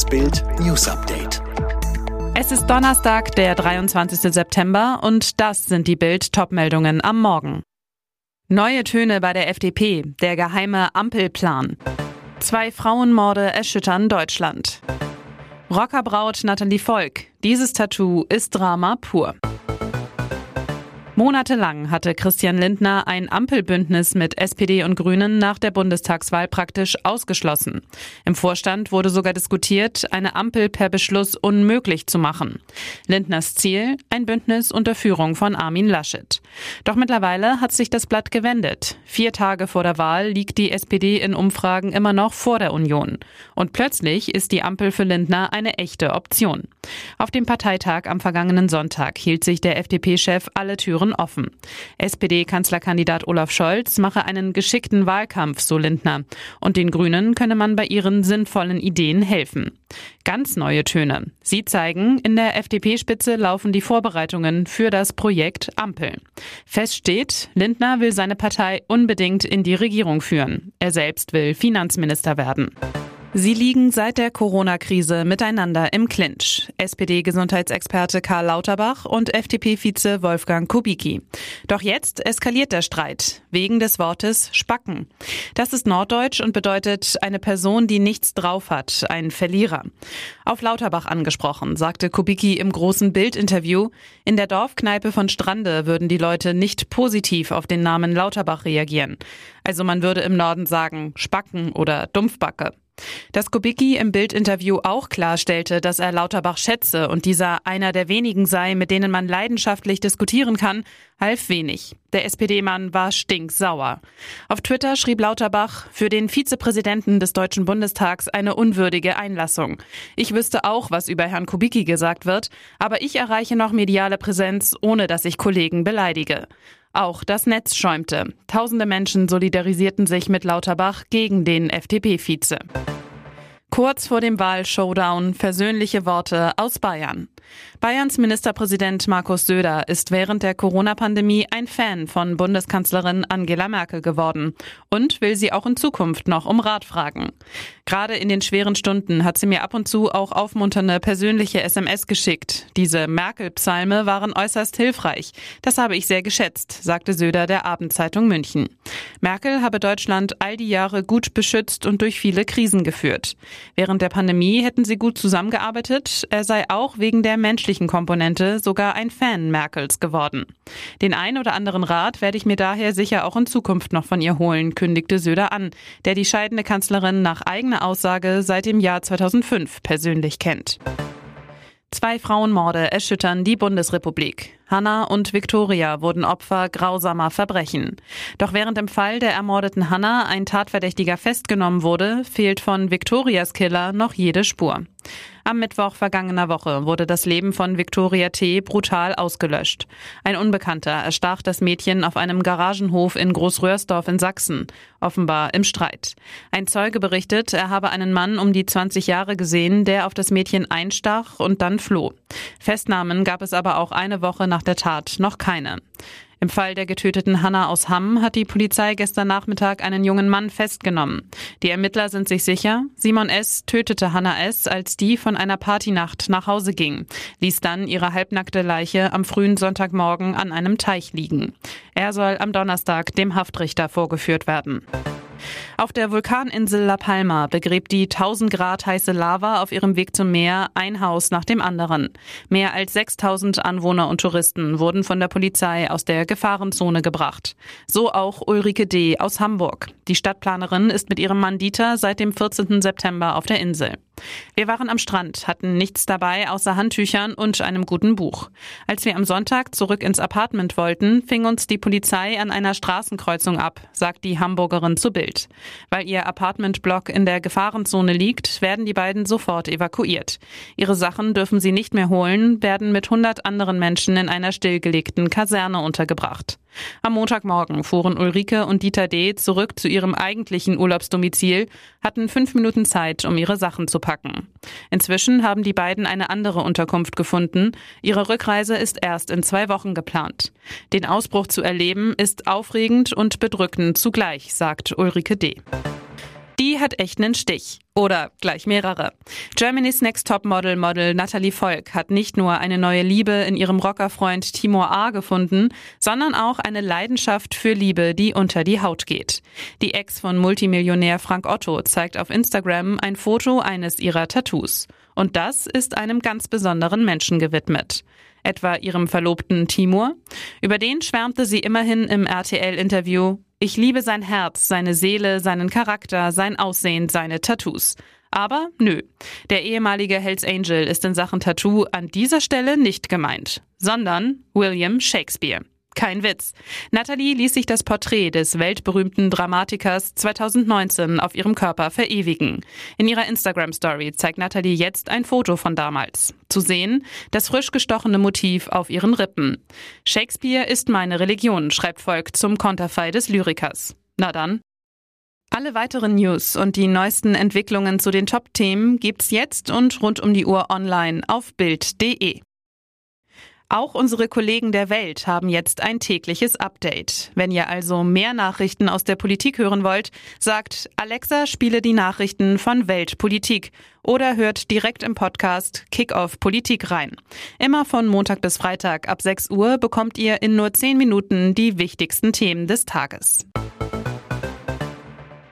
Das Bild News Update. Es ist Donnerstag, der 23. September und das sind die Bild Topmeldungen am Morgen. Neue Töne bei der FDP, der geheime Ampelplan. Zwei Frauenmorde erschüttern Deutschland. Rockerbraut Nathalie Volk. Dieses Tattoo ist Drama pur. Monatelang hatte Christian Lindner ein Ampelbündnis mit SPD und Grünen nach der Bundestagswahl praktisch ausgeschlossen. Im Vorstand wurde sogar diskutiert, eine Ampel per Beschluss unmöglich zu machen. Lindners Ziel, ein Bündnis unter Führung von Armin Laschet. Doch mittlerweile hat sich das Blatt gewendet. Vier Tage vor der Wahl liegt die SPD in Umfragen immer noch vor der Union. Und plötzlich ist die Ampel für Lindner eine echte Option. Auf dem Parteitag am vergangenen Sonntag hielt sich der FDP-Chef alle Türen Türen offen. SPD-Kanzlerkandidat Olaf Scholz mache einen geschickten Wahlkampf, so Lindner. Und den Grünen könne man bei ihren sinnvollen Ideen helfen. Ganz neue Töne. Sie zeigen, in der FDP-Spitze laufen die Vorbereitungen für das Projekt Ampel. Fest steht, Lindner will seine Partei unbedingt in die Regierung führen. Er selbst will Finanzminister werden. Sie liegen seit der Corona-Krise miteinander im Clinch. SPD-Gesundheitsexperte Karl Lauterbach und FDP-Vize Wolfgang Kubicki. Doch jetzt eskaliert der Streit wegen des Wortes Spacken. Das ist Norddeutsch und bedeutet eine Person, die nichts drauf hat, ein Verlierer. Auf Lauterbach angesprochen, sagte Kubicki im großen Bildinterview, in der Dorfkneipe von Strande würden die Leute nicht positiv auf den Namen Lauterbach reagieren. Also man würde im Norden sagen Spacken oder Dumpfbacke. Dass Kubicki im Bildinterview auch klarstellte, dass er Lauterbach schätze und dieser einer der wenigen sei, mit denen man leidenschaftlich diskutieren kann, half wenig. Der SPD-Mann war stinksauer. Auf Twitter schrieb Lauterbach, für den Vizepräsidenten des Deutschen Bundestags eine unwürdige Einlassung. Ich wüsste auch, was über Herrn Kubicki gesagt wird, aber ich erreiche noch mediale Präsenz, ohne dass ich Kollegen beleidige. Auch das Netz schäumte. Tausende Menschen solidarisierten sich mit Lauterbach gegen den FDP-Vize. Kurz vor dem Wahlshowdown versöhnliche Worte aus Bayern. Bayerns Ministerpräsident Markus Söder ist während der Corona-Pandemie ein Fan von Bundeskanzlerin Angela Merkel geworden und will sie auch in Zukunft noch um Rat fragen. Gerade in den schweren Stunden hat sie mir ab und zu auch aufmunternde persönliche SMS geschickt. Diese Merkel-Psalme waren äußerst hilfreich. Das habe ich sehr geschätzt, sagte Söder der Abendzeitung München. Merkel habe Deutschland all die Jahre gut beschützt und durch viele Krisen geführt. Während der Pandemie hätten sie gut zusammengearbeitet. Er sei auch wegen der menschlichen Komponente sogar ein Fan Merkels geworden. Den ein oder anderen Rat werde ich mir daher sicher auch in Zukunft noch von ihr holen, kündigte Söder an, der die scheidende Kanzlerin nach eigener Aussage seit dem Jahr 2005 persönlich kennt. Zwei Frauenmorde erschüttern die Bundesrepublik. Hannah und Victoria wurden Opfer grausamer Verbrechen. Doch während im Fall der ermordeten Hannah ein Tatverdächtiger festgenommen wurde, fehlt von Victorias Killer noch jede Spur. Am Mittwoch vergangener Woche wurde das Leben von Victoria T. brutal ausgelöscht. Ein Unbekannter erstach das Mädchen auf einem Garagenhof in Großröhrsdorf in Sachsen, offenbar im Streit. Ein Zeuge berichtet, er habe einen Mann um die 20 Jahre gesehen, der auf das Mädchen einstach und dann floh. Festnahmen gab es aber auch eine Woche nach der Tat noch keine. Im Fall der getöteten Hanna aus Hamm hat die Polizei gestern Nachmittag einen jungen Mann festgenommen. Die Ermittler sind sich sicher, Simon S. tötete Hanna S., als die von einer Partynacht nach Hause ging, ließ dann ihre halbnackte Leiche am frühen Sonntagmorgen an einem Teich liegen. Er soll am Donnerstag dem Haftrichter vorgeführt werden. Auf der Vulkaninsel La Palma begräbt die 1000 Grad heiße Lava auf ihrem Weg zum Meer ein Haus nach dem anderen. Mehr als 6000 Anwohner und Touristen wurden von der Polizei aus der Gefahrenzone gebracht. So auch Ulrike D. aus Hamburg. Die Stadtplanerin ist mit ihrem Mann Dieter seit dem 14. September auf der Insel. Wir waren am Strand, hatten nichts dabei außer Handtüchern und einem guten Buch. Als wir am Sonntag zurück ins Apartment wollten, fing uns die Polizei an einer Straßenkreuzung ab, sagt die Hamburgerin zu Bild. Weil ihr Apartmentblock in der Gefahrenzone liegt, werden die beiden sofort evakuiert. Ihre Sachen dürfen sie nicht mehr holen, werden mit 100 anderen Menschen in einer stillgelegten Kaserne untergebracht. Am Montagmorgen fuhren Ulrike und Dieter D. zurück zu ihrem eigentlichen Urlaubsdomizil, hatten fünf Minuten Zeit, um ihre Sachen zu packen. Inzwischen haben die beiden eine andere Unterkunft gefunden. Ihre Rückreise ist erst in zwei Wochen geplant. Den Ausbruch zu erleben ist aufregend und bedrückend zugleich, sagt Ulrike D. Die hat echt einen Stich. Oder gleich mehrere. Germany's Next Top Model Model Natalie Volk hat nicht nur eine neue Liebe in ihrem Rockerfreund Timur A gefunden, sondern auch eine Leidenschaft für Liebe, die unter die Haut geht. Die Ex von Multimillionär Frank Otto zeigt auf Instagram ein Foto eines ihrer Tattoos. Und das ist einem ganz besonderen Menschen gewidmet etwa ihrem Verlobten Timur. Über den schwärmte sie immerhin im RTL-Interview. Ich liebe sein Herz, seine Seele, seinen Charakter, sein Aussehen, seine Tattoos. Aber nö, der ehemalige Hells Angel ist in Sachen Tattoo an dieser Stelle nicht gemeint, sondern William Shakespeare. Kein Witz. Natalie ließ sich das Porträt des weltberühmten Dramatikers 2019 auf ihrem Körper verewigen. In ihrer Instagram-Story zeigt Natalie jetzt ein Foto von damals. Zu sehen, das frisch gestochene Motiv auf ihren Rippen. Shakespeare ist meine Religion, schreibt Volk zum Konterfei des Lyrikers. Na dann. Alle weiteren News und die neuesten Entwicklungen zu den Top-Themen gibt's jetzt und rund um die Uhr online auf Bild.de. Auch unsere Kollegen der Welt haben jetzt ein tägliches Update. Wenn ihr also mehr Nachrichten aus der Politik hören wollt, sagt Alexa, spiele die Nachrichten von Weltpolitik oder hört direkt im Podcast Kickoff Politik rein. Immer von Montag bis Freitag ab 6 Uhr bekommt ihr in nur 10 Minuten die wichtigsten Themen des Tages.